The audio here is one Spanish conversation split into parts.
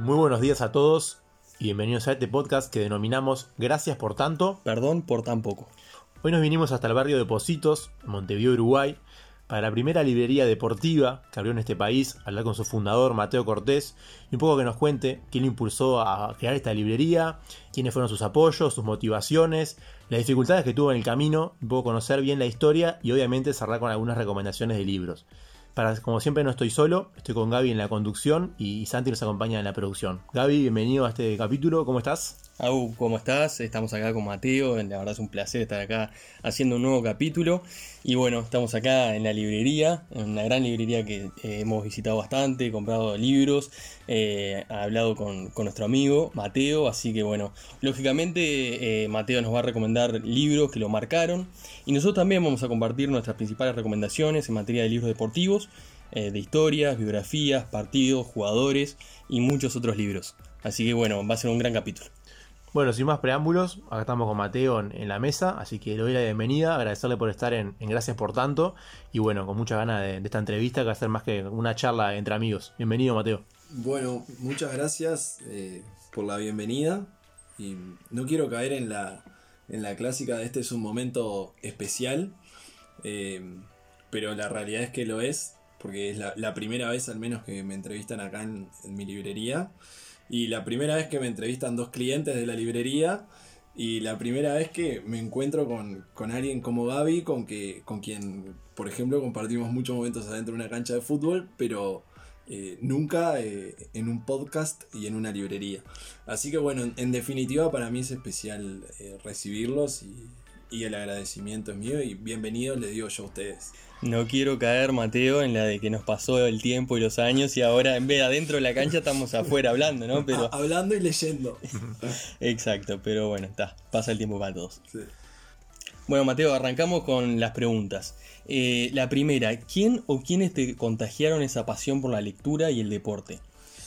Muy buenos días a todos y bienvenidos a este podcast que denominamos Gracias por tanto. Perdón por tan poco. Hoy nos vinimos hasta el barrio de Positos, Montevideo, Uruguay, para la primera librería deportiva que abrió en este país, hablar con su fundador, Mateo Cortés, y un poco que nos cuente quién lo impulsó a crear esta librería, quiénes fueron sus apoyos, sus motivaciones, las dificultades que tuvo en el camino, un poco conocer bien la historia y obviamente cerrar con algunas recomendaciones de libros. Como siempre no estoy solo, estoy con Gaby en la conducción y Santi nos acompaña en la producción. Gaby, bienvenido a este capítulo, ¿cómo estás? Au, ¿cómo estás? Estamos acá con Mateo, la verdad es un placer estar acá haciendo un nuevo capítulo. Y bueno, estamos acá en la librería, en una gran librería que eh, hemos visitado bastante, comprado libros, eh, hablado con, nuestro amigo Mateo, así que bueno, lógicamente eh, Mateo nos va a recomendar libros que lo marcaron y nosotros también vamos a compartir nuestras principales recomendaciones en materia de libros deportivos, de historias, biografías, partidos, jugadores y muchos otros libros. Así que bueno, va a ser un gran capítulo. Bueno, sin más preámbulos, acá estamos con Mateo en, la mesa, así que le doy la bienvenida, agradecerle por estar en, Gracias por tanto, y bueno, con mucha ganas de, esta entrevista que va a ser más que una charla entre amigos. Bienvenido, Mateo. Bueno, muchas gracias eh, por la bienvenida, y no quiero caer en la, en la clásica de este es un momento especial, eh, pero la realidad es que lo es, porque es la, primera vez al menos que me entrevistan acá en mi librería. Y la primera vez que me entrevistan dos clientes de la librería y la primera vez que me encuentro con, alguien como Gaby, con, que, con quien, por ejemplo, compartimos muchos momentos adentro de una cancha de fútbol, pero eh, nunca eh, en un podcast y en una librería. Así que bueno, en, definitiva para mí es especial eh, recibirlos y, y el agradecimiento es mío y bienvenidos les digo yo a ustedes. No quiero caer, Mateo, en la de que nos pasó el tiempo y los años y ahora en vez de adentro de la cancha estamos afuera hablando, ¿no? Pero... hablando y leyendo. Exacto, pero bueno, está, pasa el tiempo para todos. Bueno, Mateo, arrancamos con las preguntas. Eh, la primera, ¿quién o quiénes te contagiaron esa pasión por la lectura y el deporte?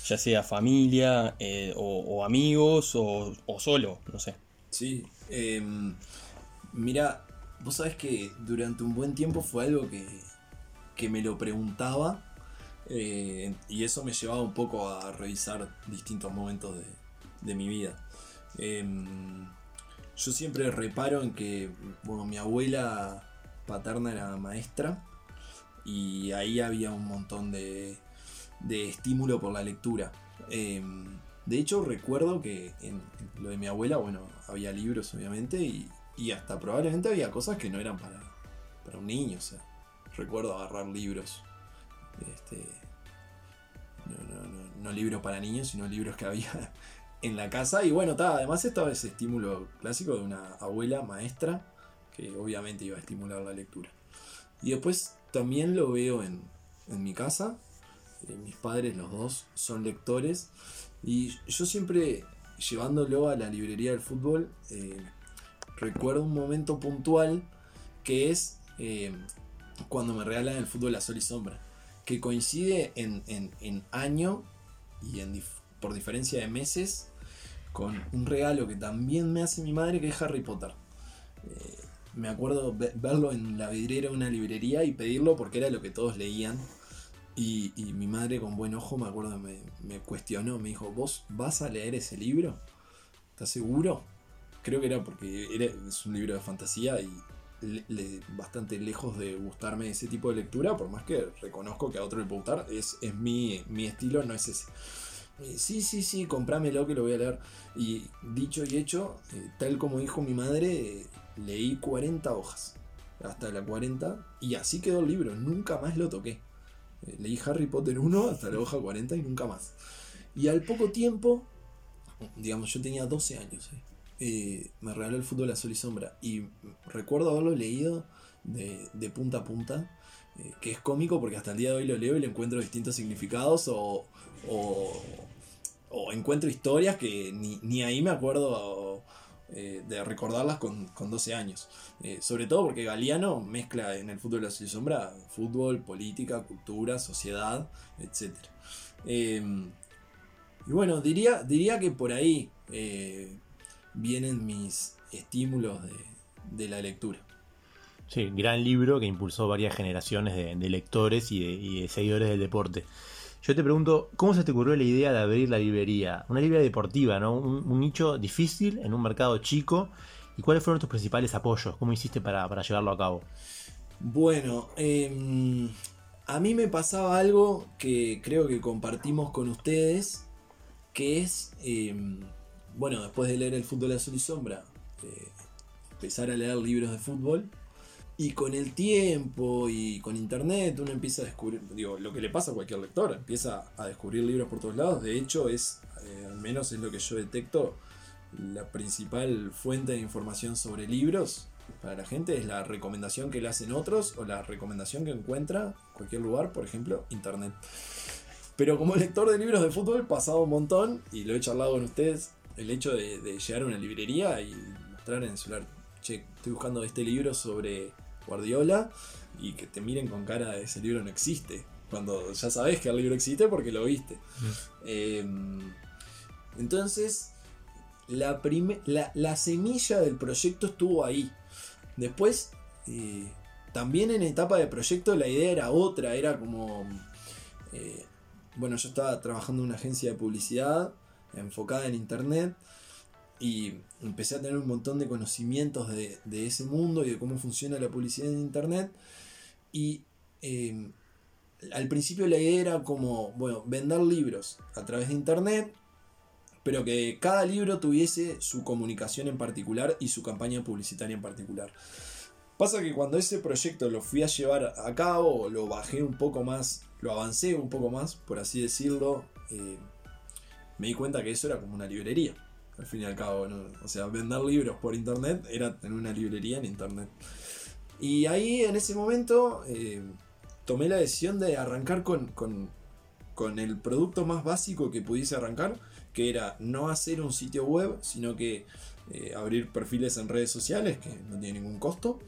Ya sea familia, eh, o, amigos, o, o, solo, no sé. Sí, eh, Mira, vos sabés que durante un buen tiempo fue algo que, me lo preguntaba eh, y eso me llevaba un poco a revisar distintos momentos de, mi vida. Em, yo siempre reparo en que, bueno, mi abuela paterna era maestra y ahí había un montón de, de estímulo por la lectura. Em, de hecho, recuerdo que en lo de mi abuela, bueno, había libros obviamente y y hasta probablemente había cosas que no eran para, para un niño. O sea, recuerdo agarrar libros. Este, no, libros para niños, sino libros que había en la casa. Y bueno, además estaba ese estímulo clásico de una abuela maestra que obviamente iba a estimular la lectura. Y después también lo veo en, en mi casa. Eh, mis padres, los dos, son lectores. Y yo siempre llevándolo a la librería del fútbol, eh, recuerdo un momento puntual que es eh, cuando me regalan el fútbol a sol y sombra, que coincide en, año y por diferencia de meses con un regalo que también me hace mi madre que es Harry Potter. Eh, me acuerdo verlo en la vidriera de una librería y pedirlo porque era lo que todos leían. Y, mi madre con buen ojo me acuerdo me cuestionó, me dijo, ¿vos vas a leer ese libro? ¿Estás seguro? Creo que era porque es un libro de fantasía y bastante lejos de gustarme ese tipo de lectura, por más que reconozco que a otro le puede gustar, es, es mi, estilo, no es ese. Eh, sí, sí, sí, comprámelo que lo voy a leer. Y dicho y hecho, eh, tal como dijo mi madre, leí 40 hojas, hasta la 40, y así quedó el libro, nunca más lo toqué. Eh, leí Harry Potter 1 hasta la hoja 40 y nunca más. Y al poco tiempo, digamos, yo tenía 12 años. Eh, me regaló el fútbol azul y sombra. Y recuerdo haberlo leído de, punta a punta, eh, que es cómico porque hasta el día de hoy lo leo y le encuentro distintos significados o, encuentro historias que ni, ahí me acuerdo eh, de recordarlas con, 12 años. sobre todo porque Galeano mezcla en el fútbol azul y sombra fútbol, política, cultura, sociedad, etc. Y bueno, diría, diría que por ahí vienen mis estímulos de, la lectura. Sí, gran libro que impulsó varias generaciones de, lectores y de, seguidores del deporte. Yo te pregunto, ¿cómo se te ocurrió la idea de abrir la librería? Una librería deportiva, ¿no? Un, nicho difícil en un mercado chico. ¿Y cuáles fueron tus principales apoyos? ¿Cómo hiciste para, llevarlo a cabo? Bueno, em, a mí me pasaba algo que creo que compartimos con ustedes, que es, em, bueno, después de leer El Fútbol Azul y Sombra, empezar a leer libros de fútbol y con el tiempo y con internet uno empieza a descubrir, digo, lo que le pasa a cualquier lector, empieza a descubrir libros por todos lados. De hecho, es, eh, al menos es lo que yo detecto, la principal fuente de información sobre libros para la gente es la recomendación que le hacen otros o la recomendación que encuentra en cualquier lugar, por ejemplo, internet. Pero como lector de libros de fútbol, pasado un montón y lo he charlado con ustedes, el hecho de, de llegar a una librería y mostrar en el celular, che, estoy buscando este libro sobre Guardiola y que te miren con cara de ese libro no existe. Cuando ya sabes que el libro existe porque lo viste. Em, entonces, la, la, semilla del proyecto estuvo ahí. Después, eh, también en etapa de proyecto la idea era otra, era como... Eh, bueno, yo estaba trabajando en una agencia de publicidad enfocada en internet y empecé a tener un montón de conocimientos de, ese mundo y de cómo funciona la publicidad en Internet. Y em, al principio la idea era como, bueno, vender libros a través de Internet, pero que cada libro tuviese su comunicación en particular y su campaña publicitaria en particular. Pasa que cuando ese proyecto lo fui a llevar a cabo, lo bajé un poco más, lo avancé un poco más, por así decirlo, eh, me di cuenta que eso era como una librería al fin y al cabo. O sea, vender libros por internet era tener una librería en internet. Y ahí en ese momento eh, tomé la decisión de arrancar con, con, el producto más básico que pudiese arrancar, que era no hacer un sitio web, sino que eh, abrir perfiles en redes sociales, que no tiene ningún costo.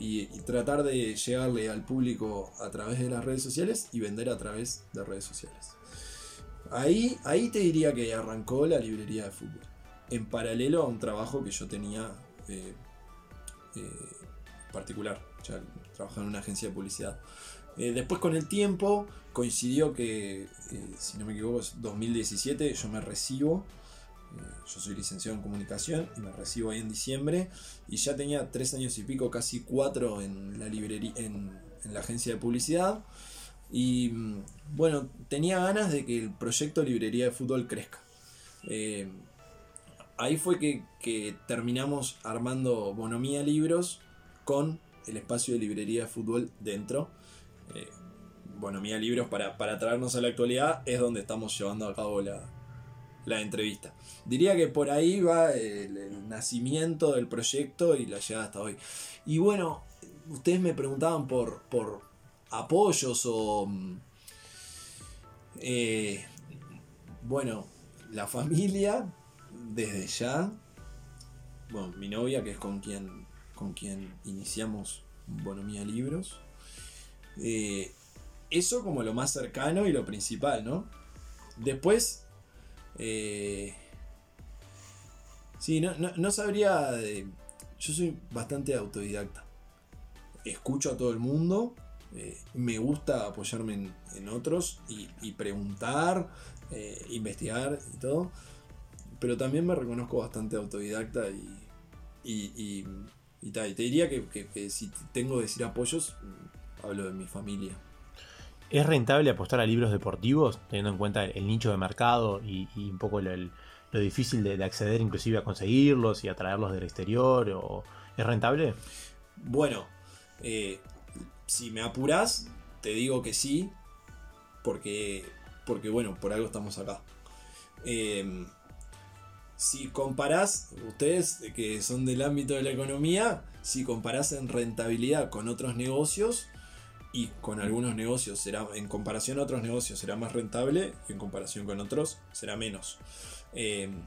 Y, y, tratar de llegarle al público a través de las redes sociales y vender a través de redes sociales. Ahí, ahí te diría que arrancó la librería de fútbol. En paralelo a un trabajo que yo tenía eh, eh, particular. Ya trabajaba en una agencia de publicidad. Eh, después con el tiempo coincidió que, si no me equivoco, es 2017, yo me recibo. yo soy licenciado en comunicación y me recibo ahí en diciembre. Y ya tenía tres años y pico, casi cuatro en la librería, en la agencia de publicidad. Y mm, bueno, tenía ganas de que el proyecto Librería de Fútbol crezca. Eh, ahí fue que, terminamos armando Bonomía Libros con el espacio de Librería de Fútbol dentro. Eh, Bonomía Libros, para, traernos a la actualidad, es donde estamos llevando a cabo la, entrevista. Diría que por ahí va el, nacimiento del proyecto y la llegada hasta hoy. Y bueno, ustedes me preguntaban por, por, apoyos o... Mm, eh, bueno, la familia, desde ya. Bueno, mi novia, que es con quien, con quien iniciamos Bonomía Libros. Eh, eso como lo más cercano y lo principal, ¿no? Después... Eh, sí, no, no sabría... De, yo soy bastante autodidacta. Escucho a todo el mundo eh, me gusta apoyarme en, otros y, preguntar, eh, investigar y todo. Pero también me reconozco bastante autodidacta y, y, tal. te diría que, si tengo que decir apoyos, mm, hablo de mi familia. ¿Es rentable apostar a libros deportivos, teniendo en cuenta el, nicho de mercado y, un poco lo, difícil de, acceder inclusive a conseguirlos y a traerlos del exterior? O, ¿Es rentable? Bueno, eh, si me apuras, te digo que sí, porque, porque bueno, por algo estamos acá. Em, si comparás, ustedes que son del ámbito de la economía, si comparás en rentabilidad con otros negocios, y con algunos negocios será, en comparación a otros negocios será más rentable, y en comparación con otros será menos. Em,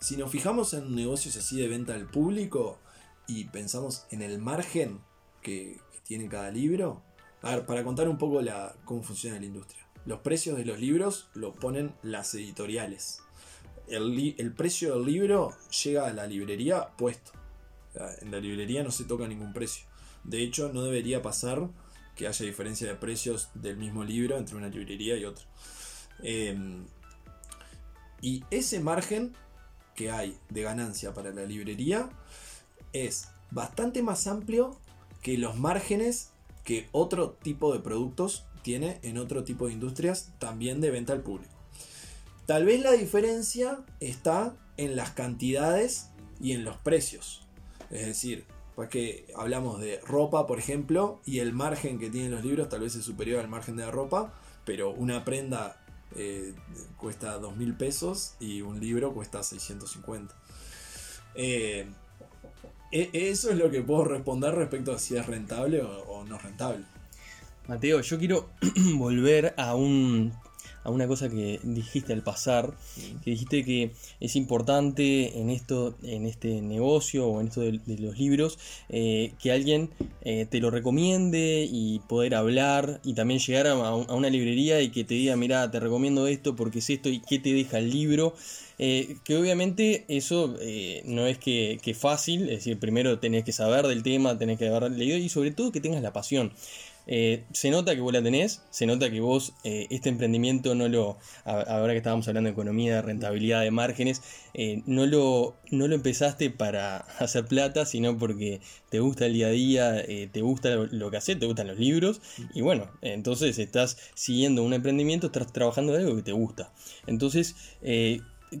si nos fijamos en negocios así de venta al público y pensamos en el margen que, tiene cada libro. A ver, para contar un poco la, cómo funciona la industria. Los precios de los libros lo ponen las editoriales. El, precio del libro llega a la librería puesto. En la librería no se toca ningún precio. De hecho, no debería pasar que haya diferencia de precios del mismo libro entre una librería y otra. Em, y ese margen que hay de ganancia para la librería es bastante más amplio que los márgenes que otro tipo de productos tiene en otro tipo de industrias también de venta al público. Tal vez la diferencia está en las cantidades y en los precios. Es decir, pues que hablamos de ropa, por ejemplo, y el margen que tienen los libros tal vez es superior al margen de la ropa, pero una prenda eh, cuesta 2.000 pesos y un libro cuesta 650. Eh, e, eso es lo que puedo responder respecto a si es rentable o no rentable. Mateo, yo quiero volver a un a una cosa que dijiste al pasar, que dijiste que es importante en esto, en este negocio o en esto de, los libros, eh, que alguien eh, te lo recomiende y poder hablar y también llegar a, una librería y que te diga, mira, te recomiendo esto porque es esto y qué te deja el libro. Eh, que obviamente eso no es que, que, fácil, es decir, primero tenés que saber del tema, tenés que haber leído y sobre todo que tengas la pasión. Eh, se nota que vos la tenés, se nota que vos eh, este emprendimiento no lo, ahora que estábamos hablando de economía, de rentabilidad, de márgenes, eh, no, lo, no lo empezaste para hacer plata, sino porque te gusta el día a día, te gusta lo, que haces, te gustan los libros, y bueno, entonces estás siguiendo un emprendimiento, estás trabajando en algo que te gusta. Entonces,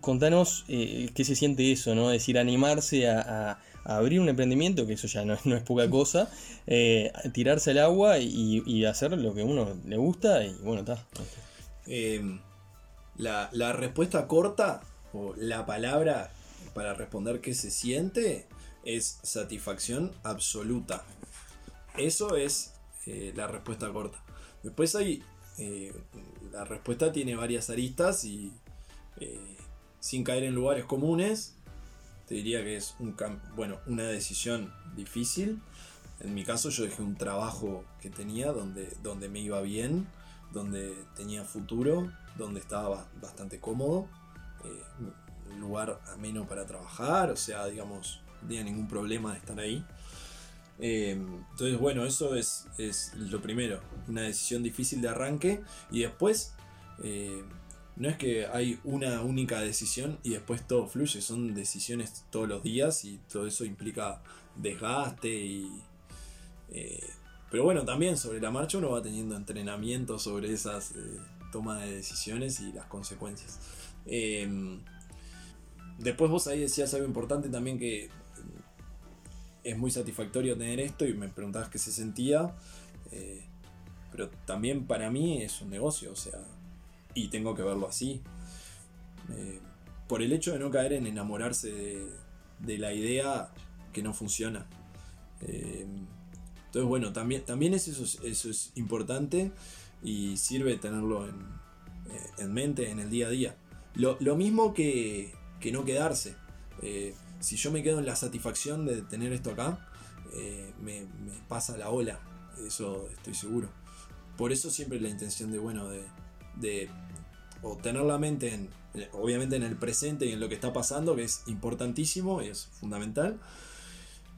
contanos qué se siente eso, ¿no? Es decir, animarse a abrir un emprendimiento, que eso ya no, es poca cosa, eh, tirarse al agua y, hacer lo que uno le gusta y bueno, está. Em, la, la, respuesta corta o la palabra para responder qué se siente es satisfacción absoluta. Eso es eh, la respuesta corta. Después hay... Eh, la respuesta tiene varias aristas y sin caer en lugares comunes, te diría que es un bueno, una decisión difícil. En mi caso yo dejé un trabajo que tenía donde, donde me iba bien, donde tenía futuro, donde estaba bastante cómodo, eh, lugar ameno para trabajar, o sea, digamos, no tenía ningún problema de estar ahí. Eh, entonces, bueno, eso es, es, lo primero, una decisión difícil de arranque y después... Eh, no es que hay una única decisión y después todo fluye, son decisiones todos los días y todo eso implica desgaste y... Eh, pero bueno, también sobre la marcha uno va teniendo entrenamiento sobre esas eh, tomas de decisiones y las consecuencias. Em, después vos ahí decías algo importante también que es muy satisfactorio tener esto y me preguntabas qué se sentía. Eh, pero también para mí es un negocio, o sea, y tengo que verlo así. Eh, por el hecho de no caer en enamorarse de, la idea que no funciona. Eh, entonces, bueno, también, también eso, eso es importante y sirve tenerlo en, eh, mente en el día a día. Lo, mismo que, que, no quedarse. si yo me quedo en la satisfacción de tener esto acá, me, me, pasa la ola. Eso estoy seguro. Por eso siempre la intención de, bueno, de, de o tener la mente en, obviamente en el presente y en lo que está pasando, que es importantísimo y es fundamental,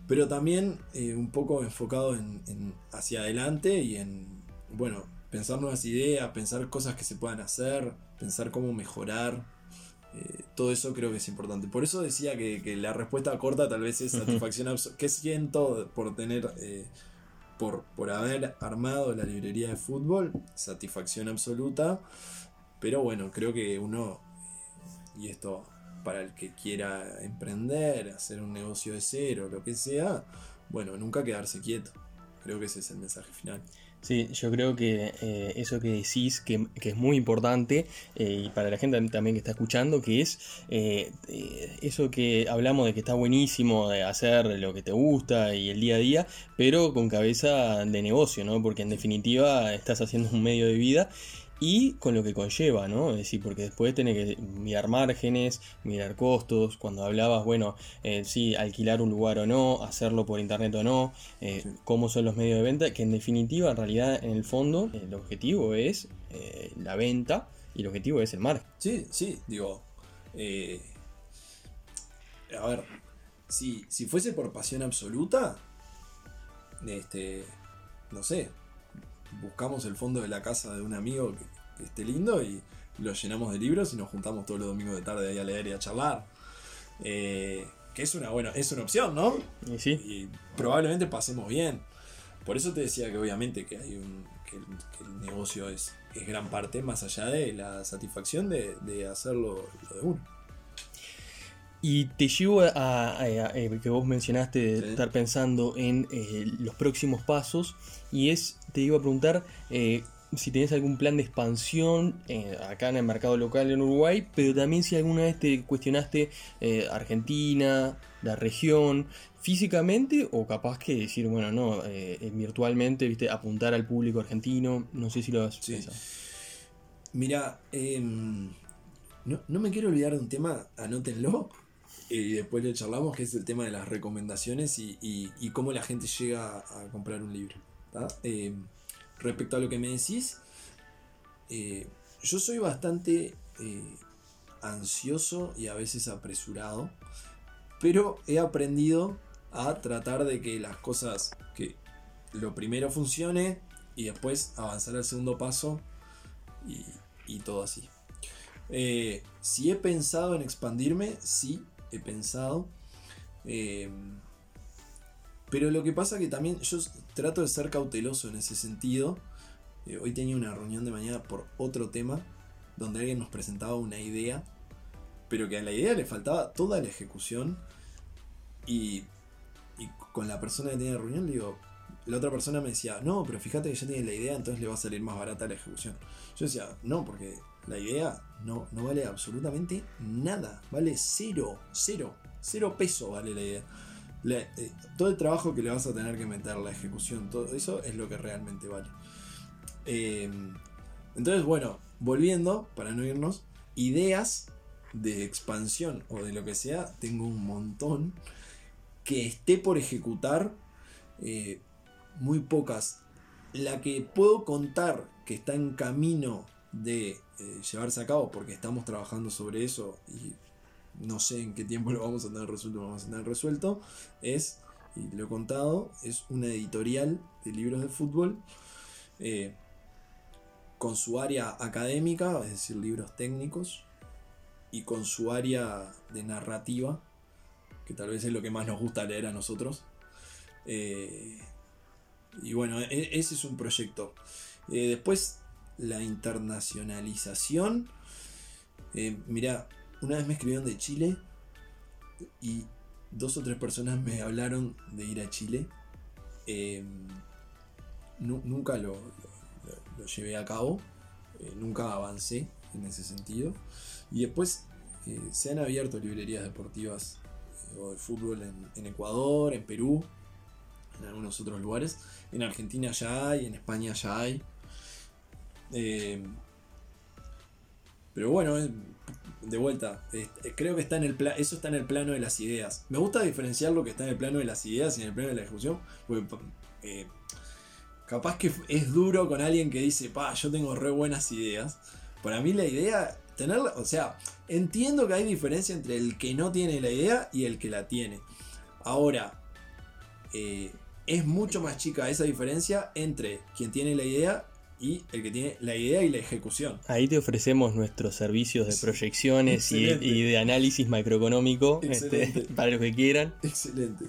pero también eh, un poco enfocado en, hacia adelante y en, bueno, pensar nuevas ideas, pensar cosas que se puedan hacer, pensar cómo mejorar. Eh, todo eso creo que es importante. Por eso decía que, la respuesta corta tal vez es satisfacción absoluta. ¿Qué siento por tener, eh, por, por haber armado la librería de fútbol? Satisfacción absoluta. Pero bueno, creo que uno, y esto para el que quiera emprender, hacer un negocio de cero, lo que sea, bueno, nunca quedarse quieto. Creo que ese es el mensaje final. Sí, yo creo que eh, eso que decís, que, es muy importante, eh, y para la gente también que está escuchando, que es eh, eso que hablamos de que está buenísimo de hacer lo que te gusta y el día a día, pero con cabeza de negocio, ¿no? Porque en definitiva estás haciendo un medio de vida y con lo que conlleva, ¿no? Es decir, porque después tenés que mirar márgenes, mirar costos, cuando hablabas, bueno, eh, sí, alquilar un lugar o no, hacerlo por internet o no, eh, cómo son los medios de venta, que en definitiva, en realidad, en el fondo, el objetivo es eh, la venta y el objetivo es el margen. Sí, sí, digo, a ver, si, si fuese por pasión absoluta, este, no sé, buscamos el fondo de la casa de un amigo que, que esté lindo y lo llenamos de libros y nos juntamos todos los domingos de tarde ahí a leer y a charlar. Eh, que es una, bueno, es una opción, ¿no? Y sí, Y probablemente pasemos bien. Por eso te decía que obviamente que hay un. que, el- que el negocio es, es gran parte, más allá de la satisfacción de, de hacerlo lo de uno. Y te llevo a, a- a- eh, que vos mencionaste de Sí. estar pensando en eh, los próximos pasos. Y es, te iba a preguntar eh, si tenés algún plan de expansión eh, acá en el mercado local en Uruguay, pero también si alguna vez te cuestionaste eh, Argentina, la región, físicamente, o capaz que decir, bueno, no, virtualmente, viste, apuntar al público argentino. No sé si lo has Sí. pensado. Mira, em, no, no me quiero olvidar de un tema, anótenlo. Y después lo charlamos, que es el tema de las recomendaciones y, y- y cómo la gente llega a comprar un libro. Em, respecto a lo que me decís, eh, yo soy bastante eh, ansioso y a veces apresurado, pero he aprendido a tratar de que las cosas, que lo primero funcione y después avanzar al segundo paso y, todo así. Eh, si he pensado en expandirme, sí, he pensado. Eh, pero lo que pasa que también yo trato de ser cauteloso en ese sentido. Eh, hoy tenía una reunión de mañana por otro tema, donde alguien nos presentaba una idea, pero que a la idea le faltaba toda la ejecución. Y, con la persona que tenía la reunión digo, la otra persona me decía, no, pero fíjate que ya tiene la idea, entonces le va a salir más barata la ejecución. Yo decía, no, porque la idea no, no vale absolutamente nada, vale cero, cero, cero peso vale la idea. Eh, todo el trabajo que le vas a tener que meter, la ejecución, todo eso es lo que realmente vale. Eh, entonces, bueno, volviendo, para no irnos, ideas de expansión o de lo que sea, tengo un montón que esté por ejecutar, eh, muy pocas. La que puedo contar que está en camino de eh, llevarse a cabo, porque estamos trabajando sobre eso y no sé en qué tiempo lo vamos a tener resuelto, lo vamos a tener resuelto, es, y lo he contado, es una editorial de libros de fútbol. eh, con su área académica, es decir, libros técnicos, y con su área de narrativa, que tal vez es lo que más nos gusta leer a nosotros. Eh, y bueno, e- ese es un proyecto. Eh, después, la internacionalización. Eh, mira, una vez me escribieron de Chile y dos o tres personas me hablaron de ir a Chile. Eh, nu- nunca lo, lo- llevé a cabo, eh, nunca avancé en ese sentido. Y después eh, se han abierto librerías deportivas o de fútbol en, en Ecuador, en Perú, en algunos otros lugares. En Argentina ya hay, en España ya hay. Pero bueno, eh, de vuelta, eh, creo que está en el eso está en el plano de las ideas. Me gusta diferenciar lo que está en el plano de las ideas y en el plano de la ejecución. Porque, eh, capaz que es duro con alguien que dice, pa, yo tengo re buenas ideas. Para mí la idea, tenerla, o sea, entiendo que hay diferencia entre el que no tiene la idea y el que la tiene. Ahora, eh, es mucho más chica esa diferencia entre quien tiene la idea y el que tiene la idea y la ejecución. Ahí te ofrecemos nuestros servicios de Sí. proyecciones y, de análisis macroeconómico este, para los que quieran. Excelente.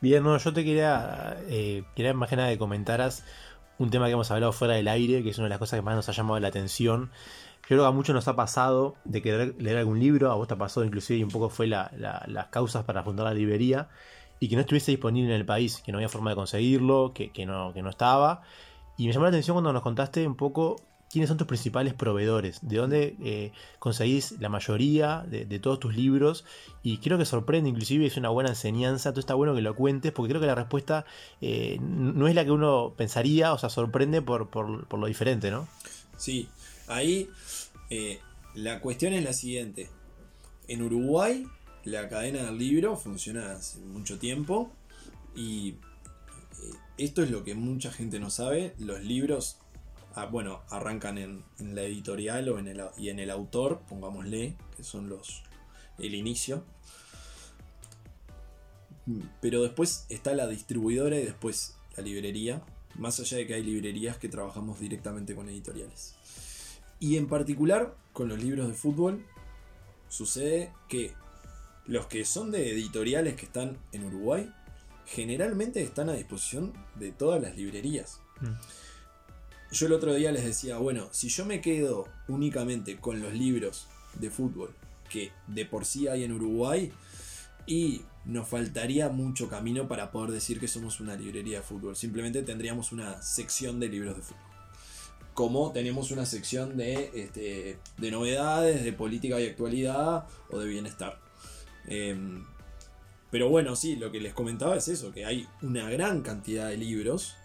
Bien, no, yo te quería, eh, quería más que nada que comentaras un tema que hemos hablado fuera del aire, que es una de las cosas que más nos ha llamado la atención. Yo creo que a muchos nos ha pasado de querer leer algún libro, a vos te ha pasado inclusive y un poco fue la- la- las causas para fundar la librería, y que no estuviese disponible en el país, que no había forma de conseguirlo, que, que no, que no estaba. Y me llamó la atención cuando nos contaste un poco quiénes son tus principales proveedores, de dónde eh, conseguís la mayoría de, todos tus libros, y creo que sorprende, inclusive es una buena enseñanza, entonces está bueno que lo cuentes, porque creo que la respuesta eh, no es la que uno pensaría, o sea, sorprende por, por- por lo diferente, ¿no? Sí, ahí eh, la cuestión es la siguiente. En Uruguay, la cadena del libro funciona hace mucho tiempo y esto es lo que mucha gente no sabe. Los libros, ah, bueno, arrancan en, en la editorial o en el, y en el autor, pongámosle, que son los el inicio. Pero después está la distribuidora y después la librería. más allá de que hay librerías que trabajamos directamente con editoriales. Y en particular, con los libros de fútbol, sucede que los que son de editoriales que están en Uruguay, generalmente están a disposición de todas las librerías. Mm. Yo el otro día les decía, bueno, si yo me quedo únicamente con los libros de fútbol que de por sí hay en Uruguay, y nos faltaría mucho camino para poder decir que somos una librería de fútbol. Simplemente tendríamos una sección de libros de fútbol. Como tenemos una sección de, este, de novedades, de política y actualidad o de bienestar. Em, pero bueno, sí, lo que les comentaba es eso, que hay una gran cantidad de libros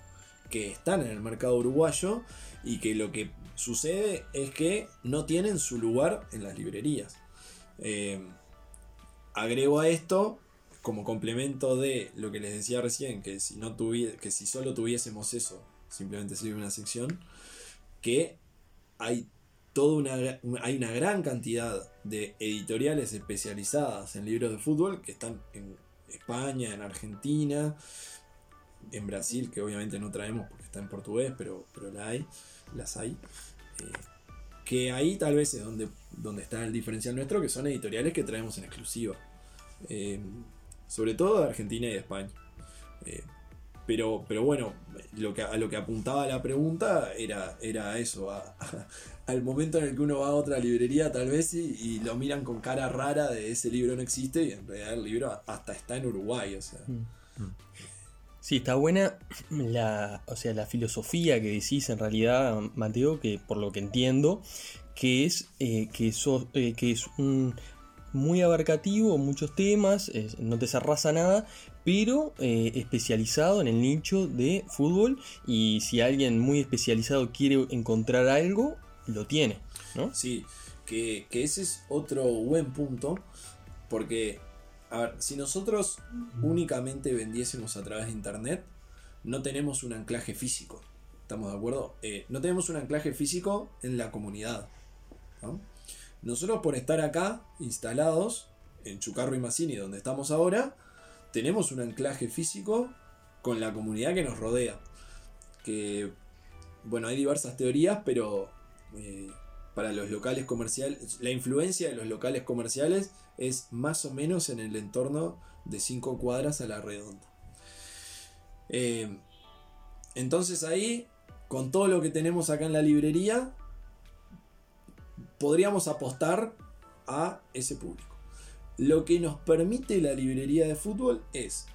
que están en el mercado uruguayo y que lo que sucede es que no tienen su lugar en las librerías. Em, agrego a esto, como complemento de lo que les decía recién, que si, no que si solo tuviésemos eso, simplemente sería una sección, que hay toda una, hay una gran cantidad de editoriales especializadas en libros de fútbol que están en España, en Argentina, en Brasil, que obviamente no traemos porque está en portugués, pero, pero la hay, las hay. Eh, que ahí tal vez es donde, donde está el diferencial nuestro, que son editoriales que traemos en exclusiva. Eh, sobre todo de Argentina y de España. Eh, pero, pero bueno, lo que, a lo que apuntaba la pregunta era, era eso, al momento en el que uno va a otra librería tal vez y, lo miran con cara rara de ese libro no existe y en realidad el libro hasta está en Uruguay. O sea. Mm. Sí, está buena la, o sea, la filosofía que decís en realidad, Mateo, que por lo que entiendo, que es, eh, que, eh, que es un muy abarcativo, muchos temas, no te cerrasa nada, pero eh, especializado en el nicho de fútbol y si alguien muy especializado quiere encontrar algo, lo tiene, ¿no? Sí, que, que ese es otro buen punto, porque a ver, si nosotros únicamente vendiésemos a través de internet, no tenemos un anclaje físico. ¿Estamos de acuerdo? Eh, no tenemos un anclaje físico en la comunidad. Nosotros por estar acá, instalados, en Chucarro y Massini, donde estamos ahora, tenemos un anclaje físico con la comunidad que nos rodea. Que, bueno, hay diversas teorías, pero eh, para los locales comerciales, la influencia de los locales comerciales es más o menos en el entorno de 5 cuadras a la redonda. Eh, entonces ahí, con todo lo que tenemos acá en la librería, podríamos apostar a ese público. Lo que nos permite la librería de fútbol es,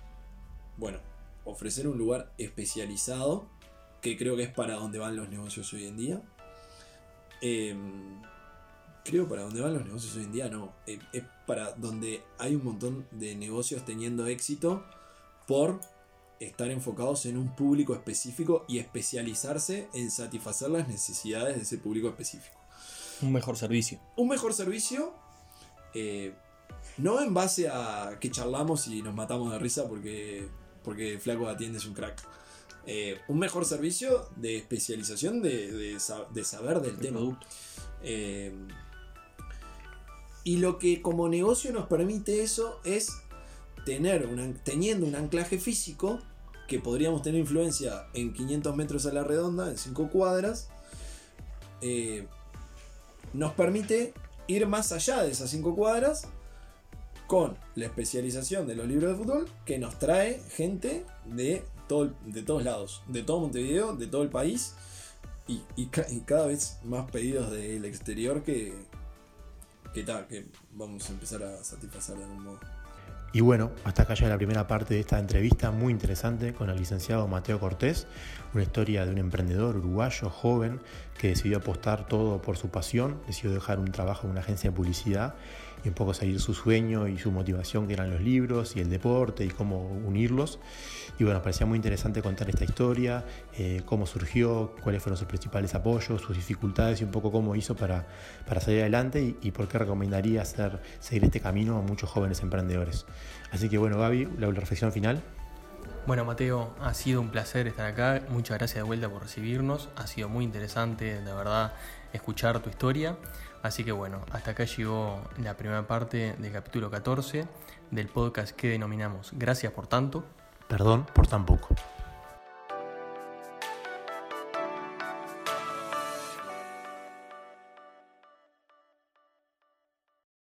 bueno, ofrecer un lugar especializado, que creo que es para donde van los negocios hoy en día. Eh, creo para donde van los negocios hoy en día, no. Eh, es para donde hay un montón de negocios teniendo éxito por estar enfocados en un público específico y especializarse en satisfacer las necesidades de ese público específico. Un mejor servicio. Un mejor servicio, eh, no en base a que charlamos y nos matamos de risa porque, porque Flaco atiende es un crack. Eh, un mejor servicio de especialización de, saber del tema. Y lo que como negocio nos permite eso es tener teniendo un anclaje físico, que podríamos tener influencia en 500 metros a la redonda, en 5 cuadras, eh, nos permite ir más allá de esas 5 cuadras con la especialización de los libros de fútbol que nos trae gente de, todo, de todos lados, de todo Montevideo, de todo el país y, cada vez más pedidos del exterior que, que tal, que vamos a empezar a satisfacer de algún modo. Y bueno, hasta acá ya la primera parte de esta entrevista muy interesante con el licenciado Mateo Cortés, una historia de un emprendedor uruguayo joven que decidió apostar todo por su pasión, decidió dejar un trabajo en una agencia de publicidad y un poco seguir su sueño y su motivación que eran los libros y el deporte y cómo unirlos. Y bueno, parecía muy interesante contar esta historia, eh, cómo surgió, cuáles fueron sus principales apoyos, sus dificultades y un poco cómo hizo para, para salir adelante y, por qué recomendaría hacer, seguir este camino a muchos jóvenes emprendedores. Así que bueno, Gaby, la reflexión final. Bueno, Mateo, ha sido un placer estar acá. Muchas gracias de vuelta por recibirnos. Ha sido muy interesante, de verdad, escuchar tu historia. Así que bueno, hasta acá llegó la primera parte del capítulo 14 del podcast que denominamos Gracias por tanto. Perdón por tan poco.